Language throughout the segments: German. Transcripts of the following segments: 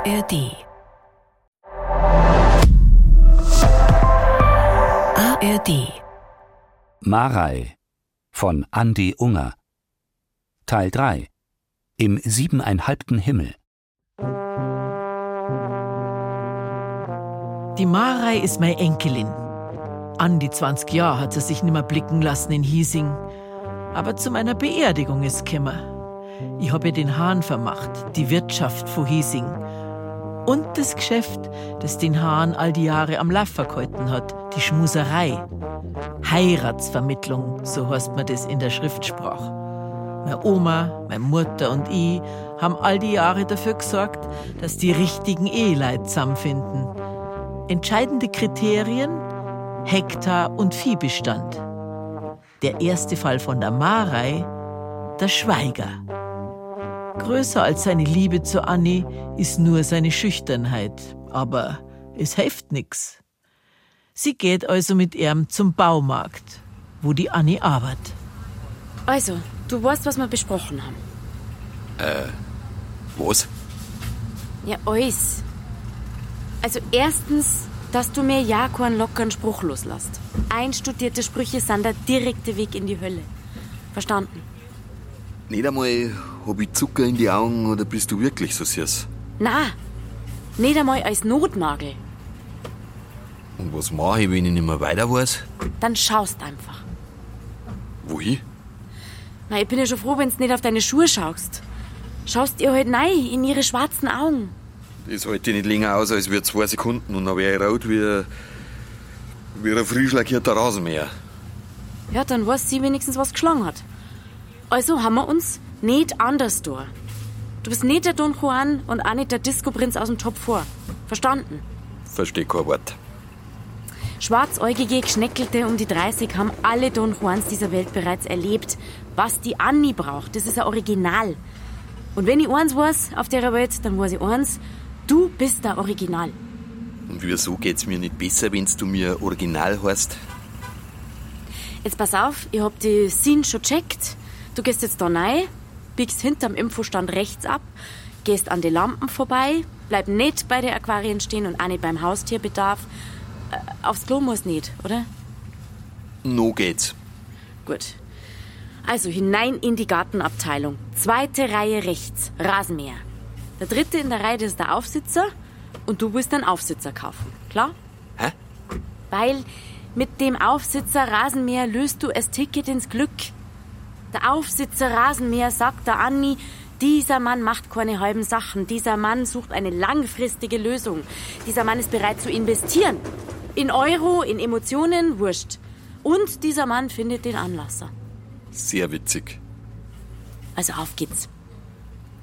ARD. ARD. Marei von Andi Unger. Teil 3. Im siebeneinhalbten Himmel. Die Marei ist meine Enkelin. An die 20 Jahre hat sie sich nimmer blicken lassen in Hiesing. Aber zu meiner Beerdigung ist gekommen. Ich habe ihr den Hahn vermacht, die Wirtschaft von Hiesing. Und das Geschäft, das den Hahn all die Jahre am Laffer gehalten hat, die Schmuserei. Heiratsvermittlung, so heißt man das in der Schriftsprache. Meine Oma, meine Mutter und ich haben all die Jahre dafür gesorgt, dass die richtigen Eheleute zusammenfinden. Entscheidende Kriterien Hektar und Viehbestand. Der erste Fall von der Marei, der Schweiger. Größer als seine Liebe zu Annie ist nur seine Schüchternheit, aber es hilft nix. Sie geht also mit ihm zum Baumarkt, wo die Annie arbeitet. Also, du weißt, was wir besprochen haben. Was? Ja, alles. Also erstens, dass du mir ja keinen lockeren Spruch loslässt. Einstudierte Sprüche sind der direkte Weg in die Hölle. Verstanden? Nicht einmal hab ich Zucker in die Augen oder bist du wirklich so süß? Na, nicht einmal als Notnagel. Und was mache ich, wenn ich nicht mehr weiter weiß? Dann schaust einfach. Wohin? Na, ich bin ja schon froh, wenn du nicht auf deine Schuhe schaust. Schaust ihr halt nein in ihre schwarzen Augen. Das halte ich nicht länger aus als wir zwei Sekunden und dann wäre ich rot wie, wie ein frisch lackierter Rasenmäher. Ja, dann weiß sie wenigstens, was geschlagen hat. Also haben wir uns nicht anders da. Du bist nicht der Don Juan und auch nicht der Disco-Prinz aus dem Top 4. Verstanden? Versteh kein Wort. Schwarzäugige Geschneckelte um die 30 haben alle Don Juans dieser Welt bereits erlebt. Was die Annie braucht, das ist ein Original. Und wenn ich eins weiß auf der Welt, dann weiß ich eins, du bist der Original. Und wieso geht's mir nicht besser, wenn's du mir Original heißt? Jetzt pass auf, ich hab die Scene schon checkt. Du gehst jetzt da rein, biegst hinterm Infostand rechts ab, gehst an die Lampen vorbei, bleib nicht bei den Aquarien stehen und auch nicht beim Haustierbedarf. Äh, aufs Klo muss nicht, oder? No geht's. Gut. Also hinein in die Gartenabteilung. Zweite Reihe rechts, Rasenmäher. Der dritte in der Reihe, ist der Aufsitzer. Und du willst einen Aufsitzer kaufen, klar? Hä? Weil mit dem Aufsitzer Rasenmäher löst du das Ticket ins Glück. Der Aufsitzer Rasenmäher sagt der Anni, dieser Mann macht keine halben Sachen. Dieser Mann sucht eine langfristige Lösung. Dieser Mann ist bereit zu investieren. In Euro, in Emotionen, wurscht. Und dieser Mann findet den Anlasser. Sehr witzig. Also auf geht's.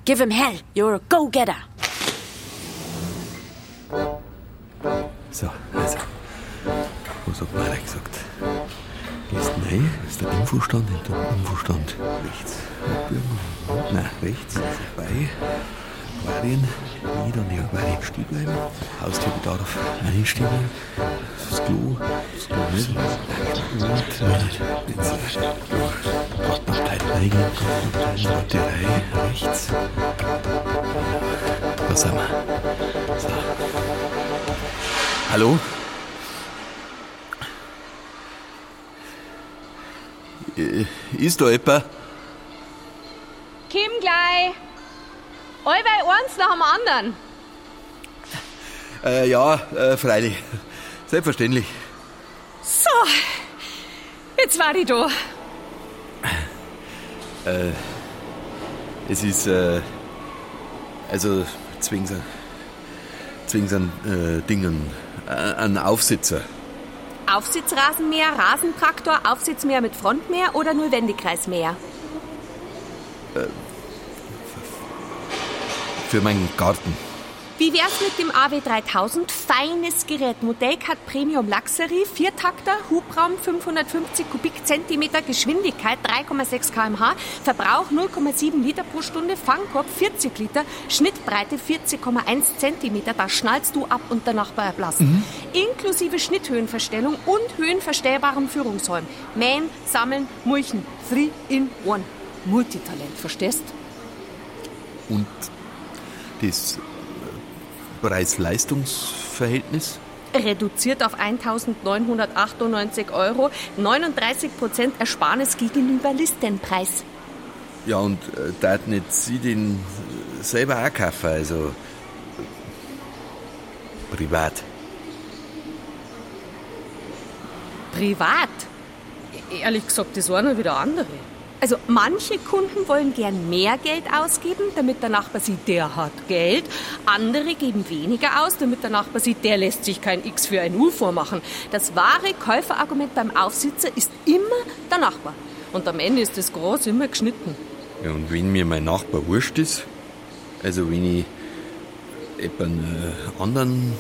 Give him hell, you're a go-getter. So, also. Was hat Marek gesagt? Gehst rein, ist der Infostand, in der Infostand rechts. Nein, rechts, vorbei. Aquarien, wieder an die Aquarien stehen bleiben. Haustierbedarf einstehen. Das Klo, das Klo nicht. Und äh, Gartenabteil reingehen. Gartenabteil, Warterei, rechts. Da sind wir. So. Hallo? Ist da jemand? Kim gleich. Allweil eins nach dem anderen. Äh, ja, äh, freilich. Selbstverständlich. So, jetzt war ich da. Es ist, äh, also, zwingend, zwingend an äh, Dingen, äh, an Aufsitzer. Aufsitzrasenmäher, Rasentraktor, Aufsitzmäher mit Frontmäher oder nur Wendekreismäher? Für meinen Garten. Wie wär's mit dem AW3000? Feines Gerät. Modellcut Premium Luxury, Viertakter, Hubraum 550 Kubikzentimeter, Geschwindigkeit 3,6 km/h, Verbrauch 0,7 Liter pro Stunde, Fangkorb 40 Liter, Schnittbreite 40,1 Zentimeter. Da schnallst du ab und der Nachbar erblasst. Inklusive Schnitthöhenverstellung und höhenverstellbarem Führungsräumen. Mähen, sammeln, mulchen. Three in one. Multitalent, verstehst? Und das Preis-Leistungs-Verhältnis? Reduziert auf 1.998 Euro, 39 Prozent Ersparnis gegenüber Listenpreis. Ja, und äh, da nicht Sie den selber auch kaufen, also privat. Privat? Ehrlich gesagt, das waren ja wieder andere. Also manche Kunden wollen gern mehr Geld ausgeben, damit der Nachbar sieht, der hat Geld. Andere geben weniger aus, damit der Nachbar sieht, der lässt sich kein X für ein U vormachen. Das wahre Käuferargument beim Aufsitzer ist immer der Nachbar. Und am Ende ist das Gras immer geschnitten. Ja, und wenn mir mein Nachbar wurscht ist, also wenn ich jemanden äh, anderen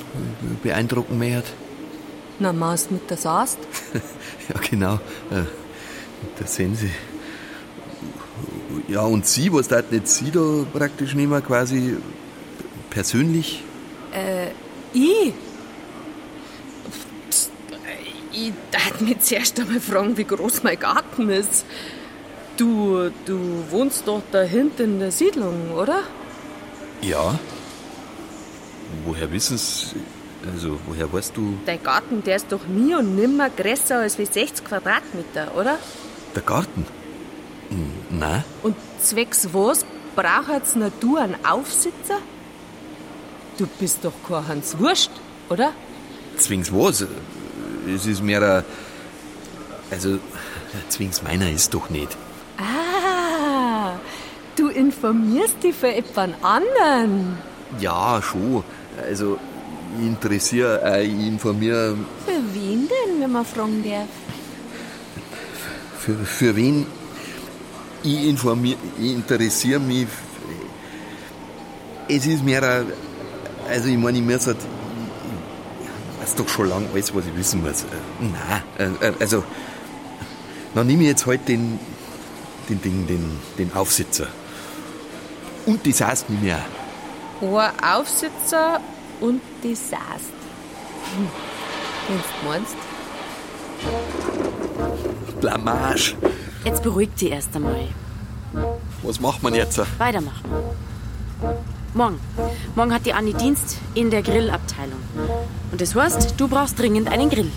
beeindrucken möchte, Na, machst mit der Saast? ja genau, äh, da sehen Sie. Ja, und Sie, was da nicht Sie da praktisch nehmen, quasi persönlich? Ich? Psst, Ich darf mich zuerst einmal fragen, wie groß mein Garten ist. Du, du wohnst doch da hinten in der Siedlung, oder? Ja. Woher wissen Sie, also woher weißt du, Dein Garten, der ist doch nie und nimmer größer als wie 60 Quadratmeter, oder? der Garten? Nein. Und zwecks was braucht jetzt nur du einen Aufsitzer? Du bist doch kein Hans Wurst, oder? Zwings was? Es ist mehr ein. Also, Zwings meiner ist doch nicht. Ah, du informierst dich für jemand anderen. Ja, schon. Also, ich interessiere, äh, ich informiere. Für wen denn, wenn man fragen darf? Für, für wen? Ich ich interessiere mich. Es ist mehr ein. Also, ich meine, ich muss halt. Ich weiß doch schon lange alles, was ich wissen muss. Nein, äh, äh, also. Dann nehme ich jetzt halt den. Den Ding, den, den Aufsitzer. Und die Saß nehme ich auch. Ein Aufsitzer und die Saast. Hm. Wenn's du meinst. Blamage. Jetzt beruhig dich erst einmal. Was macht man jetzt? Weitermachen. Morgen. Morgen hat die Anni Dienst in der Grillabteilung. Und das heißt, du brauchst dringend einen Grill.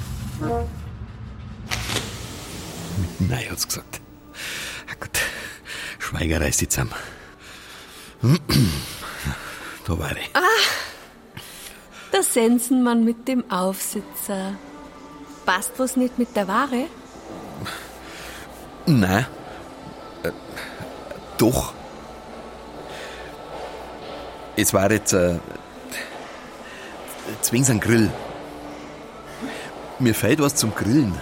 Nein, hat's gesagt. Ah, gut. Schweiger reißt die zusammen. Da war ich. Der Sensenmann mit dem Aufsitzer. Passt was nicht mit der Ware? Nein. Äh, doch. Es war jetzt äh, zwings ein Grill. Mir fehlt was zum Grillen.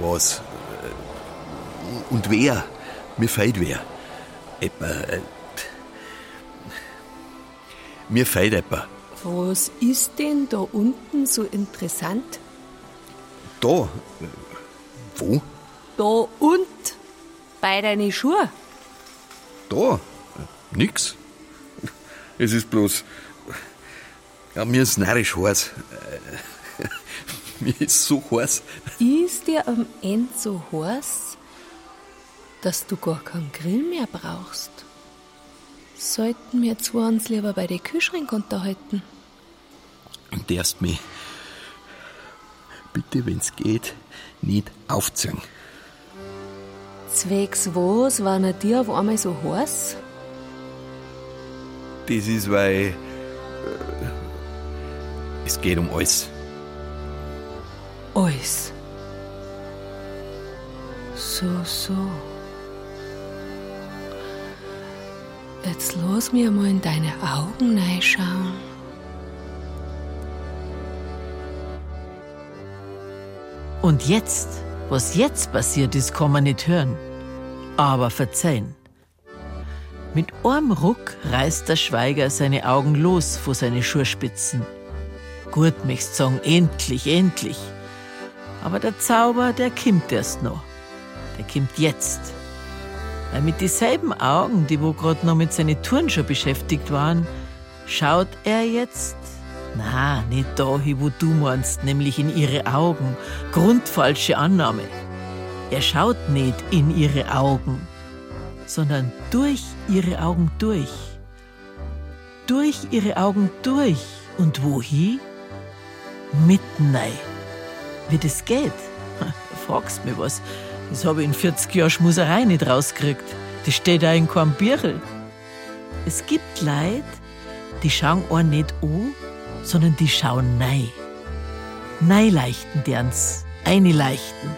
Was? Äh, Und wer? Mir fehlt wer. Etwa, äh, mir fehlt etwa. Was ist denn da unten so interessant? Da. Wo? Da und bei deinen Schuhen. Da? Nix. Es ist bloß. Ja, mir ist narrisch heiß. Mir ist so heiß. Ist dir am Ende so heiß, dass du gar keinen Grill mehr brauchst? Sollten wir zwei uns lieber bei den Kühlschränken unterhalten? Und darfst mich, bitte, wenn's geht, nicht aufziehen. Zwecks was war na dir auf einmal so heiß? Das ist, weil. Äh, es geht um alles. Alles. So, so. Jetzt lass mir mal in deine Augen reinschauen. Und jetzt, was jetzt passiert ist, kann man nicht hören. Aber verzeihen. Mit einem Ruck reißt der Schweiger seine Augen los vor seine Schurspitzen. Gut, möcht's sagen, endlich, endlich. Aber der Zauber, der kommt erst noch. Der kommt jetzt. Weil mit dieselben Augen, die wo grad noch mit seinen Touren schon beschäftigt waren, schaut er jetzt na, nicht dahin, wo du meinst, nämlich in ihre Augen. Grundfalsche Annahme. Er schaut nicht in ihre Augen, sondern durch ihre Augen durch. durch ihre Augen durch. Und wohin? Mitten rein. Wie das geht? Da fragst mich was. Das habe ich in 40 Jahren Schmuserei nicht rausgekriegt. Das steht auch in keinem Birchel. Es gibt Leute, die schauen einen nicht an, sondern die schauen nein. Nein leichten derns, eine leichten.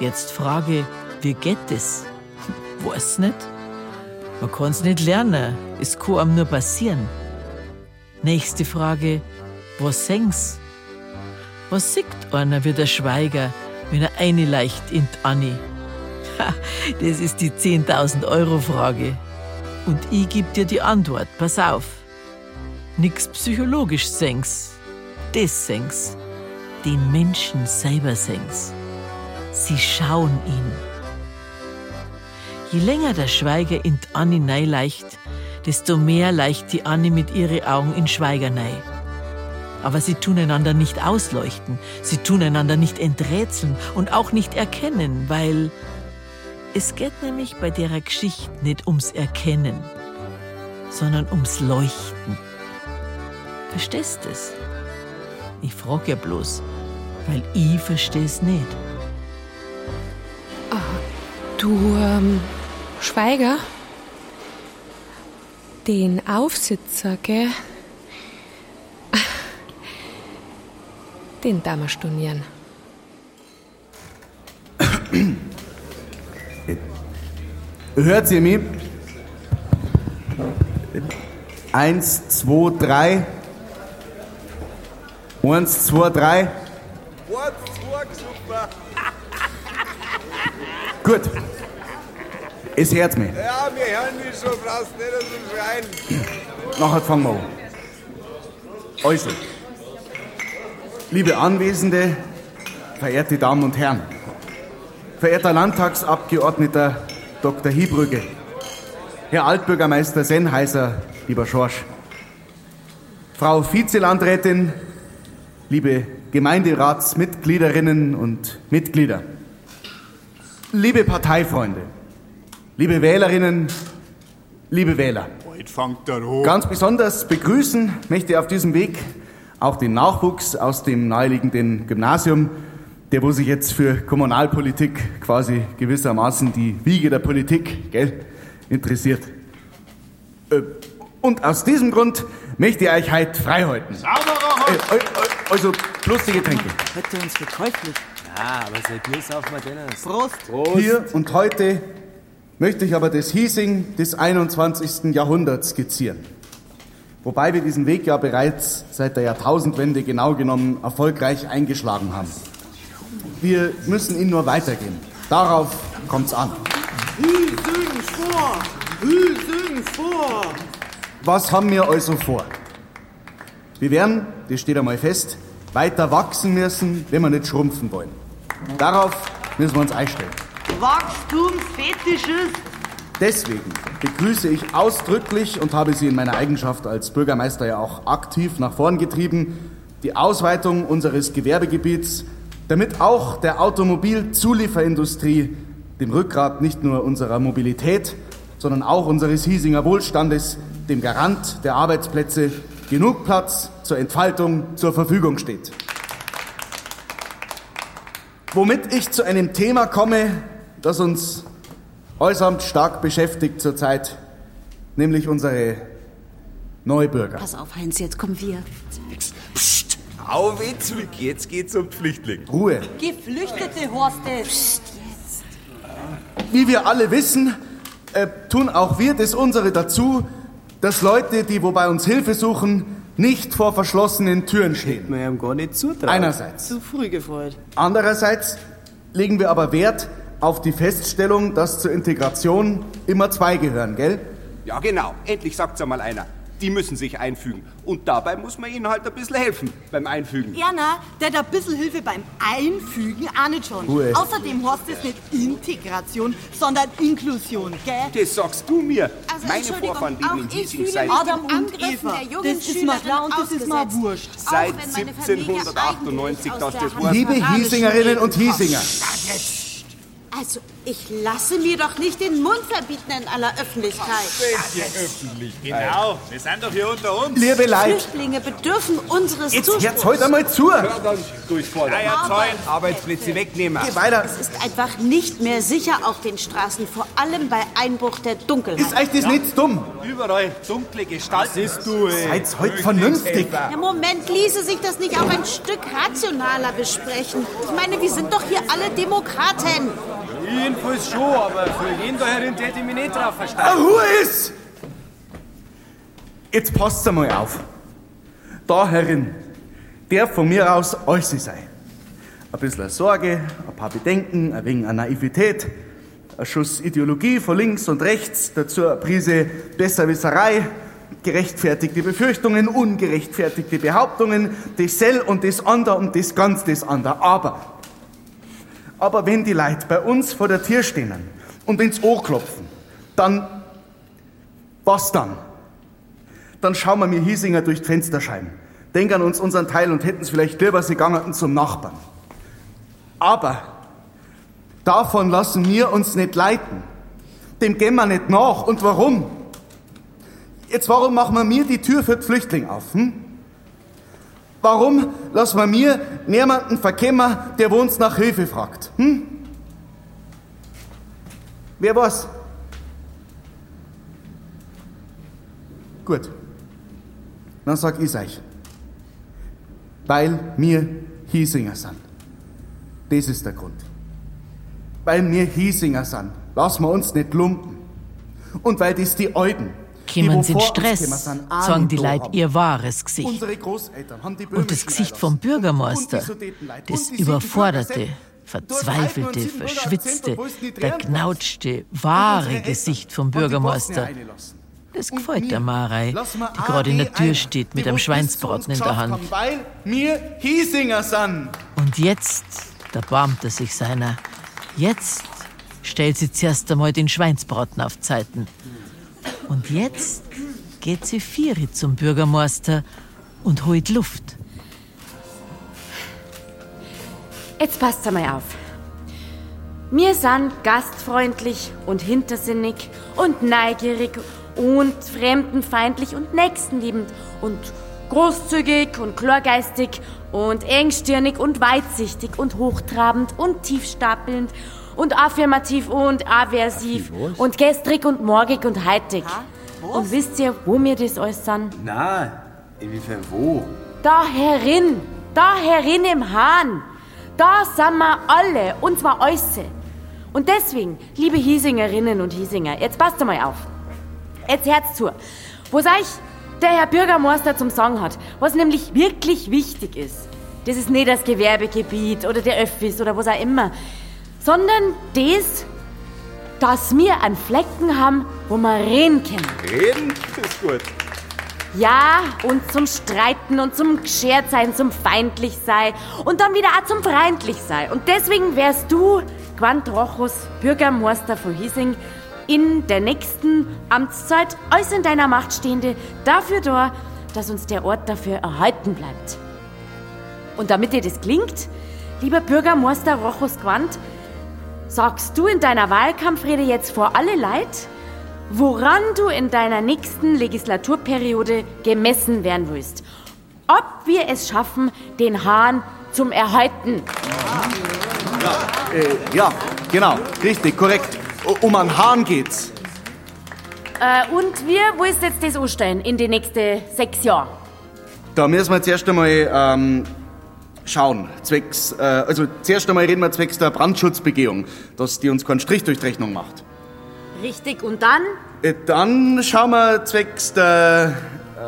Jetzt frage, wie geht das? Weiß nicht. Man kann's nicht lernen. Es kann einem nur passieren. Nächste Frage, was sing's? Was sieht einer wie der Schweiger, wenn er eine leicht in Anni? Ha, das ist die 10.000 Euro Frage. Und ich geb dir die Antwort, pass auf. Nix psychologisch sing's. Das sing's. Den Menschen selber sing's. Sie schauen ihn. Je länger der Schweiger in die Anni leicht, desto mehr leicht die Anni mit ihren Augen in Schweiger nei. Aber sie tun einander nicht ausleuchten, sie tun einander nicht enträtseln und auch nicht erkennen, weil es geht nämlich bei derer Geschichte nicht ums Erkennen, sondern ums Leuchten. Verstehst es? Ich frag ja bloß, weil ich versteh's nicht. Du, ähm, Schweiger? Den Aufsitzer, gell? Den darf man stornieren. Hört ihr mich? Eins, zwei, drei. Eins, zwei, drei. Gut. Es hört mich. Ja, wir hören dich schon, brauchst nicht so schreien. Nachher fangen wir an. Also, liebe Anwesende, verehrte Damen und Herren, verehrter Landtagsabgeordneter Dr. Hiebrügge, Herr Altbürgermeister Sennheiser, lieber Schorsch, Frau Vizelandrätin, liebe Gemeinderatsmitgliederinnen und Mitglieder, liebe Parteifreunde, liebe Wählerinnen, liebe Wähler. Er. Ganz besonders begrüßen möchte ich auf diesem Weg auch den Nachwuchs aus dem naheliegenden Gymnasium, der wo sich jetzt für Kommunalpolitik quasi gewissermaßen die Wiege der Politik gell, interessiert. Äh, Und aus diesem Grund möchte ich euch heute frei halten. Sauberer Äh, Also plus die Getränke. Hätte uns verteufelt. Ah, aber seit Bier saufen wir Dennis. Prost. Hier und heute möchte ich aber das Hiesing des 21. Jahrhunderts skizzieren. Wobei wir diesen Weg ja bereits seit der Jahrtausendwende genau genommen erfolgreich eingeschlagen haben. Wir müssen ihn nur weitergehen. Darauf kommt's an. Hüsing vor. Hüsing vor. Was haben wir also vor? Wir werden, das steht einmal fest, weiter wachsen müssen, wenn wir nicht schrumpfen wollen. Darauf müssen wir uns einstellen. Wachstumsfetisches. Deswegen begrüße ich ausdrücklich und habe sie in meiner Eigenschaft als Bürgermeister ja auch aktiv nach vorn getrieben, die Ausweitung unseres Gewerbegebiets, damit auch der Automobilzulieferindustrie, dem Rückgrat nicht nur unserer Mobilität, sondern auch unseres Hiesinger Wohlstandes, dem Garant der Arbeitsplätze, genug Platz zur Entfaltung zur Verfügung steht. Womit ich zu einem Thema komme, das uns äußerst stark beschäftigt zurzeit, nämlich unsere Neubürger. Pass auf, Heinz, jetzt kommen wir. Psst, auf ihn zurück. Jetzt geht's um Pflichtling. Ruhe. Geflüchtete Horst es. Wie wir alle wissen, äh, tun auch wir das unsere dazu, dass Leute, die wo bei uns Hilfe suchen, nicht vor verschlossenen Türen stehen. Wir haben gar nicht zutrauen. Einerseits. Zu früh gefreut. Andererseits legen wir aber Wert auf die Feststellung, dass zur Integration immer zwei gehören, gell? Ja, genau. Endlich sagt's einmal einer. Die müssen sich einfügen. Und dabei muss man ihnen halt ein bisschen helfen beim Einfügen. Erna, der hat ein bisschen Hilfe beim Einfügen auch nicht schon. Ruhe. Außerdem heißt es nicht Integration, sondern Inklusion, gell? Das sagst du mir. Also, Meine Vorfahren leben in fühle seit, Adam und Eva. Das ist mir klar und das ist mir Schülerin wurscht. seit Auch wenn meine Familie 1798, eigentlich dass das war. Liebe Hiesingerinnen und Hiesinger, kommt. Also, Ich lasse mir doch nicht den Mund verbieten in aller Öffentlichkeit. öffentlich. Genau, wir sind doch hier unter uns. Liebe Leute, Flüchtlinge bedürfen unseres jetzt Zuspruchs. jetzt halt einmal zu. Freier Zäun, Arbeitsplätze wegnehmen. Geh weiter. Es ist einfach nicht mehr sicher auf den Straßen, vor allem bei Einbruch der Dunkelheit. Ist euch das nicht dumm? Überall dunkle Gestalten. Siehst du, ey. Seid heute vernünftig. Ja, Moment, ließe sich das nicht auch ein Stück rationaler besprechen? Ich meine, wir sind doch hier alle Demokraten. Jedenfalls schon, aber für jeden da herin hätte ich mich nicht drauf Ah, verstanden. Ruhe ist! Jetzt passt einmal auf. Da herin, der von mir aus alles sei. Ein bisschen Sorge, ein paar Bedenken, ein wenig Naivität, ein Schuss Ideologie von links und rechts, dazu eine Prise Besserwisserei, gerechtfertigte Befürchtungen, ungerechtfertigte Behauptungen, das Sell und das Ander und das ganz das Ander. Aber, aber wenn die Leute bei uns vor der Tür stehen und ins Ohr klopfen, dann, was dann? Dann schauen wir mir Hiesinger durch die Fensterscheiben, denken an uns unseren Teil und hätten es vielleicht lieber sie gegangen zum Nachbarn. Aber davon lassen wir uns nicht leiten. Dem gehen wir nicht nach. Und warum? Jetzt, warum machen wir mir die Tür für die Flüchtlinge auf? Hm? Warum lassen wir mir niemanden verkämmen, der uns nach Hilfe fragt? Hm? Wer was? Gut. Dann sag ich's euch. Weil wir Hiesinger sind. Das ist der Grund. Weil wir Hiesinger sind, lassen wir uns nicht lumpen. Und weil das die Alten, sie in Stress, nicht die Leute ihr wahres Gesicht. Und das Gesicht vom Bürgermeister, das überforderte, verzweifelte, verschwitzte, der Und wahre Gesicht vom Bürgermeister. Das gefällt der Marei, die gerade in der Tür steht mit einem Schweinsbraten in der Hand. Und jetzt, da barmt er sich seiner. Jetzt stellt sie zuerst einmal den Schweinsbraten auf Zeiten. Und jetzt geht sie Vieri zum Bürgermeister und holt Luft. Jetzt passt einmal auf. Wir sind gastfreundlich und hintersinnig und neugierig und fremdenfeindlich und nächstenliebend und großzügig und klargeistig und engstirnig und weitsichtig und hochtrabend und tiefstapelnd und affirmativ und aversiv und gestrig und morgig und heitig. Und wisst ihr, wo wir das alles sind? Na, inwiefern wo? Da herin, da herin im Hahn. Da sind wir alle, und zwar äuße. Und deswegen, liebe Hiesingerinnen und Hiesinger, jetzt passt einmal auf. Jetzt Herz zu. Was euch der Herr Bürgermeister zum Sagen hat, was nämlich wirklich wichtig ist, das ist nicht das Gewerbegebiet oder der Öffis oder was auch immer, sondern das, dass wir einen Flecken haben, wo wir reden können. Reden ist gut. Ja, und zum Streiten und zum geschert sein, zum feindlich sein und dann wieder auch zum freundlich sein. Und deswegen wärst du, Quant Rochus, Bürgermeister von Hiesing, in der nächsten Amtszeit alles in deiner Macht Stehende dafür da, dass uns der Ort dafür erhalten bleibt. Und damit dir das klingt, lieber Bürgermeister Rochus Quant, sagst du in deiner Wahlkampfrede jetzt vor alle Leid, woran du in deiner nächsten Legislaturperiode gemessen werden willst. Ob wir es schaffen, den Hahn zum Erhalten. Äh, ja, genau, richtig, korrekt. Um einen Hahn geht's. Äh, und wir willst jetzt das anstellen in die nächsten sechs Jahre. Da müssen wir zuerst einmal ähm, schauen. Zwecks, äh, also zuerst einmal reden wir zwecks der Brandschutzbegehung, dass die uns keinen Strich durch die Rechnung macht. Richtig, und dann Äh, dann schauen wir zwecks der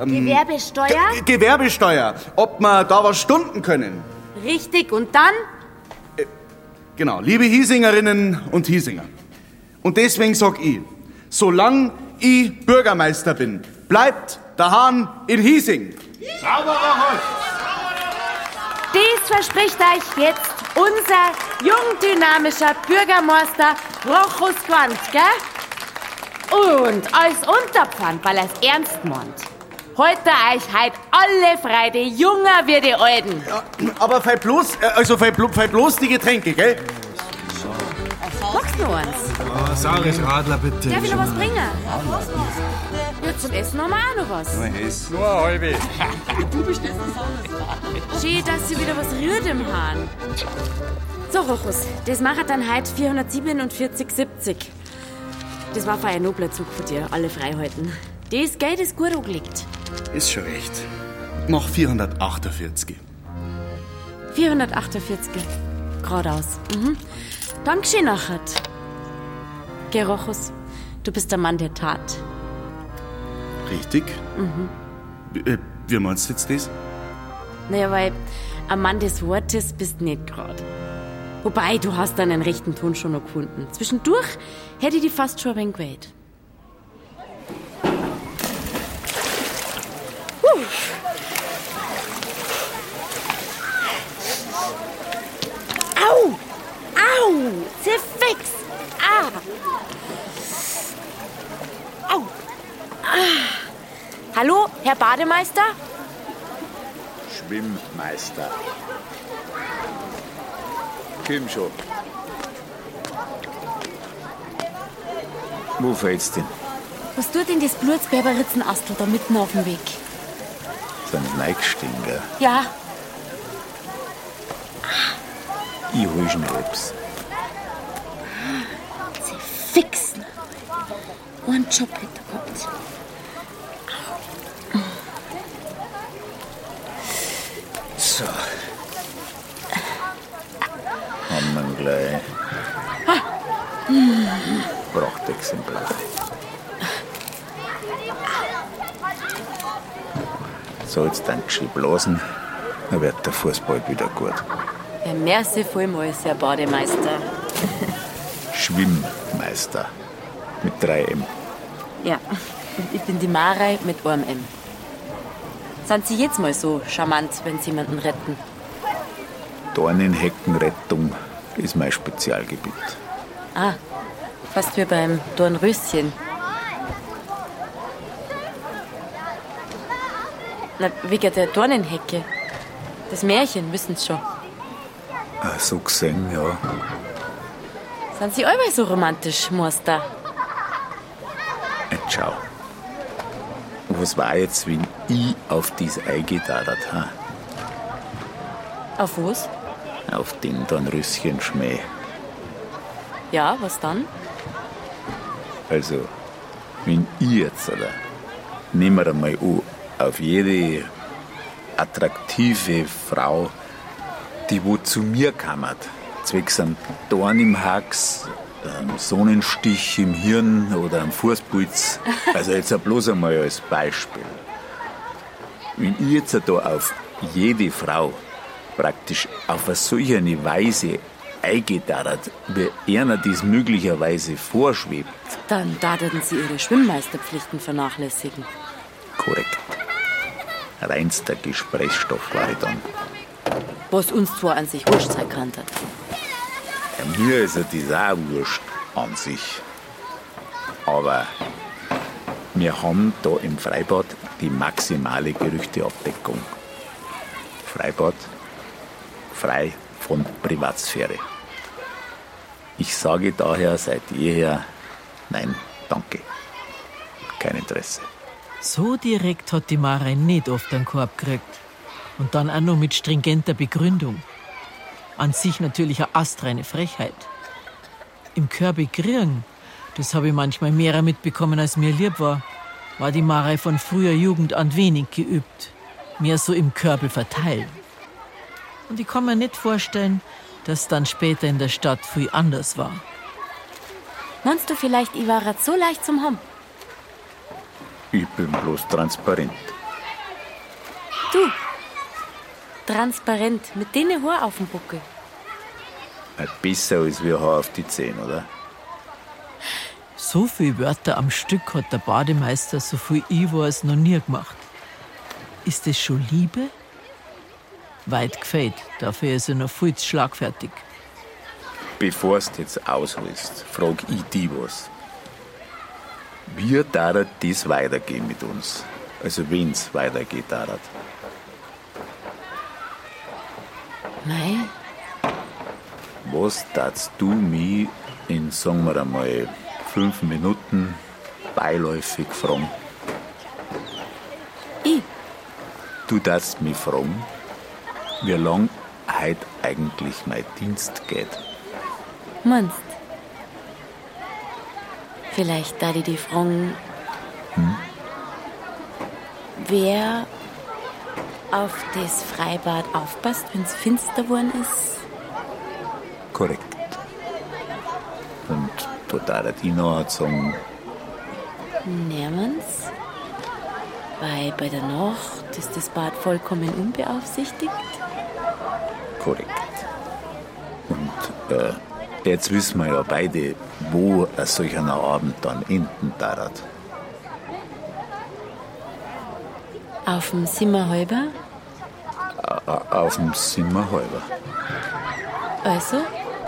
ähm, Gewerbesteuer. Ge Gewerbesteuer, ob wir da was stunden können. Richtig, und dann Genau, liebe Hiesingerinnen und Hiesinger. Und deswegen sag ich, solange ich Bürgermeister bin, bleibt der Hahn in Hiesing. Dies verspricht euch jetzt unser jungdynamischer Bürgermeister Rochus Quandt, gell? Und als Unterpfand, weil er es ernst meint, heute euch heut alle frei, die Junger wie die Alten. Aber fei bloß, äh, also fei, blo- fei bloß die Getränke, gell? Sagst noch eins. Oh, saures Radler, bitte. Darf ich noch was bringen? Ja, zum Essen haben wir auch noch was. Nur eine halbe. Schön, dass sie wieder was rührt im Hahn. So, Rochus, das macht dann heute 447,70. Das war für ein nobler Zug von dir, alle Freiheiten. Das Geld ist gut angelegt. Ist schon recht. Mach 448. 448. Geradeaus. Mhm. Dankeschön, Nachert. Geh, Rochus, du bist der Mann der Tat. Richtig? Mhm. Äh, wie meinst du jetzt das? Naja, weil ein Mann des Wortes bist nicht gerade. Wobei, du hast deinen rechten Ton schon noch gefunden. Zwischendurch hätte ich die fast schon ein wenig gewählt. Au! Au! Sie fix! Ah! Au! Ah. Hallo, Herr Bademeister? Schwimmmeister. Komm schon. Wo fällt's denn? Was tut denn das Blutsberberitzenastel da mitten auf dem Weg? Sind reingestiegen, gell? Ja, Ich hol schnell etwas. fix. Einen Job hätte er gehabt. So. Haben wir ihn gleich. Prachtexemplar. So, jetzt dann schön blasen, dann wird der Fußball wieder gut. Ja, merci vielmals, Herr Bademeister. Schwimmmeister. Mit 3M. Ja, und ich bin die Marei mit einem M. Sind Sie jetzt mal so charmant, wenn Sie jemanden retten? Dornenheckenrettung ist mein Spezialgebiet. Ah, fast wie beim Dornröschen. Na, wegen der Dornenhecke. Das Märchen wissen Sie schon. Ah, So gesehen, ja. Sind Sie allweil so romantisch, Meister? Jetzt schau. Was war jetzt, wenn ich auf dies eingedaddert ha? Auf was? Auf den Dornröschen-Schmäh. Ja, was dann? Also, wenn ich jetzt, oder? Nehmen wir einmal an, auf jede attraktive Frau, die wo zu mir kammert, zwecks einem Dorn im Hax, einem Sonnenstich im Hirn oder am Fußpilz. Also jetzt bloß einmal als Beispiel. Wenn ich jetzt da auf jede Frau praktisch auf eine solche eine Weise eingedarrt, wie einer dies möglicherweise vorschwebt, Dann daten Sie Ihre Schwimmmeisterpflichten vernachlässigen. korrekt. Reinster Gesprächsstoff war ich dann. Was uns zwar an sich wurscht sein kann. Ja, mir ist ja das auch wurscht an sich. Aber wir haben da im Freibad die maximale Gerüchteabdeckung. Freibad frei von Privatsphäre. Ich sage daher seit jeher nein, danke. Kein Interesse. So direkt hat die Marei nicht oft einen Korb gekriegt. Und dann auch noch mit stringenter Begründung. An sich natürlich eine astreine Frechheit. Im Körbe kriegen, das habe ich manchmal mehr mitbekommen, als mir lieb war, war die Marei von früher Jugend an wenig geübt. Mehr so im Körbe verteilen. Und ich kann mir nicht vorstellen, dass dann später in der Stadt viel anders war. Meinst du vielleicht, ich war grad so leicht zum Haben? Ich bin bloß transparent. Du, transparent, mit denen Haar auf dem Buckel. Besser als wir Haar auf die Zähne, oder? So viel Wörter am Stück hat der Bademeister, so viel ich weiß, noch nie gemacht. Ist das schon Liebe? Weit gefällt, dafür ist er noch viel zu schlagfertig. Bevor du jetzt ausholst, frag ich dich was. Wie darf das weitergehen mit uns? Also wenn's weitergeht, darf. Mei, Was darfst du mich in, sagen wir einmal, fünf Minuten beiläufig fragen? Ich? Du darfst mich fragen, wie lang heute eigentlich mein Dienst geht. Meinst? Vielleicht da die die fragen, Hm? wer auf das Freibad aufpasst, wenn's finster geworden ist. Korrekt. Und totaler Dino hat sagen, Niemals. Weil bei der Nacht ist das Bad vollkommen unbeaufsichtigt. korrekt. Und äh, jetzt wissen wir ja beide, wo ein solcher Abend dann enden darf. Auf dem Simmerhalber, Auf dem Simmerhalber. also,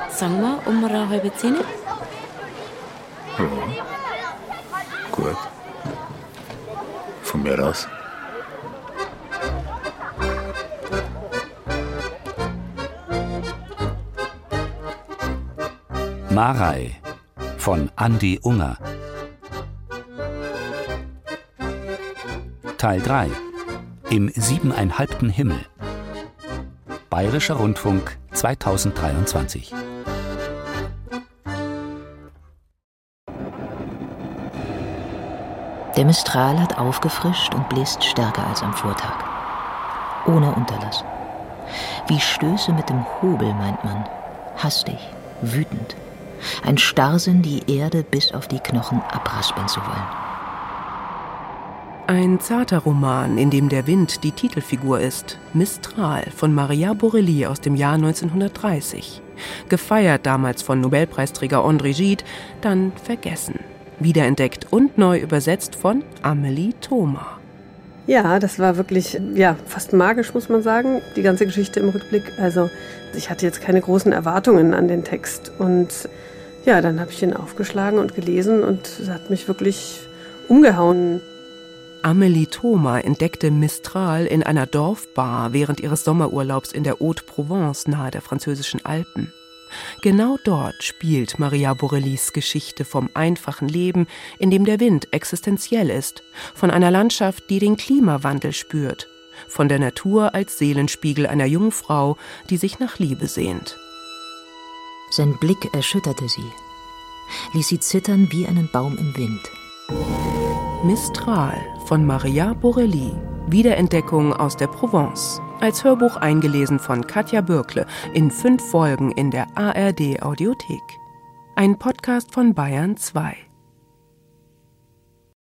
sagen wir um eine halbe Zehn. Ja. Gut. Von mir aus. Marei von Andi Unger. Teil 3 Im siebeneinhalbten Himmel. Bayerischer Rundfunk 2023. Der Mistral hat aufgefrischt und bläst stärker als am Vortag. Ohne Unterlass. Wie Stöße mit dem Hobel, meint man. Hastig, wütend. Ein Starrsinn, die Erde bis auf die Knochen abraspeln zu wollen. Ein zarter Roman, in dem der Wind die Titelfigur ist. Mistral von Maria Borelli aus dem Jahr 1930. Gefeiert damals von Nobelpreisträger André Gide, dann vergessen. Wiederentdeckt und neu übersetzt von Amelie Thoma. Ja, das war wirklich, ja, fast magisch, muss man sagen, die ganze Geschichte im Rückblick. Also, ich hatte jetzt keine großen Erwartungen an den Text. Und ja, dann habe ich ihn aufgeschlagen und gelesen und es hat mich wirklich umgehauen. Amelie Thoma entdeckte Mistral in einer Dorfbar während ihres Sommerurlaubs in der Haute-Provence nahe der französischen Alpen. Genau dort spielt Maria Borellis Geschichte vom einfachen Leben, in dem der Wind existenziell ist, von einer Landschaft, die den Klimawandel spürt, von der Natur als Seelenspiegel einer Jungfrau, die sich nach Liebe sehnt. Sein Blick erschütterte sie, ließ sie zittern wie einen Baum im Wind. Mistral von Maria Borelli. Wiederentdeckung aus der Provence. Als Hörbuch eingelesen von Katja Bürkle in fünf Folgen in der ARD Audiothek. Ein Podcast von Bayern 2.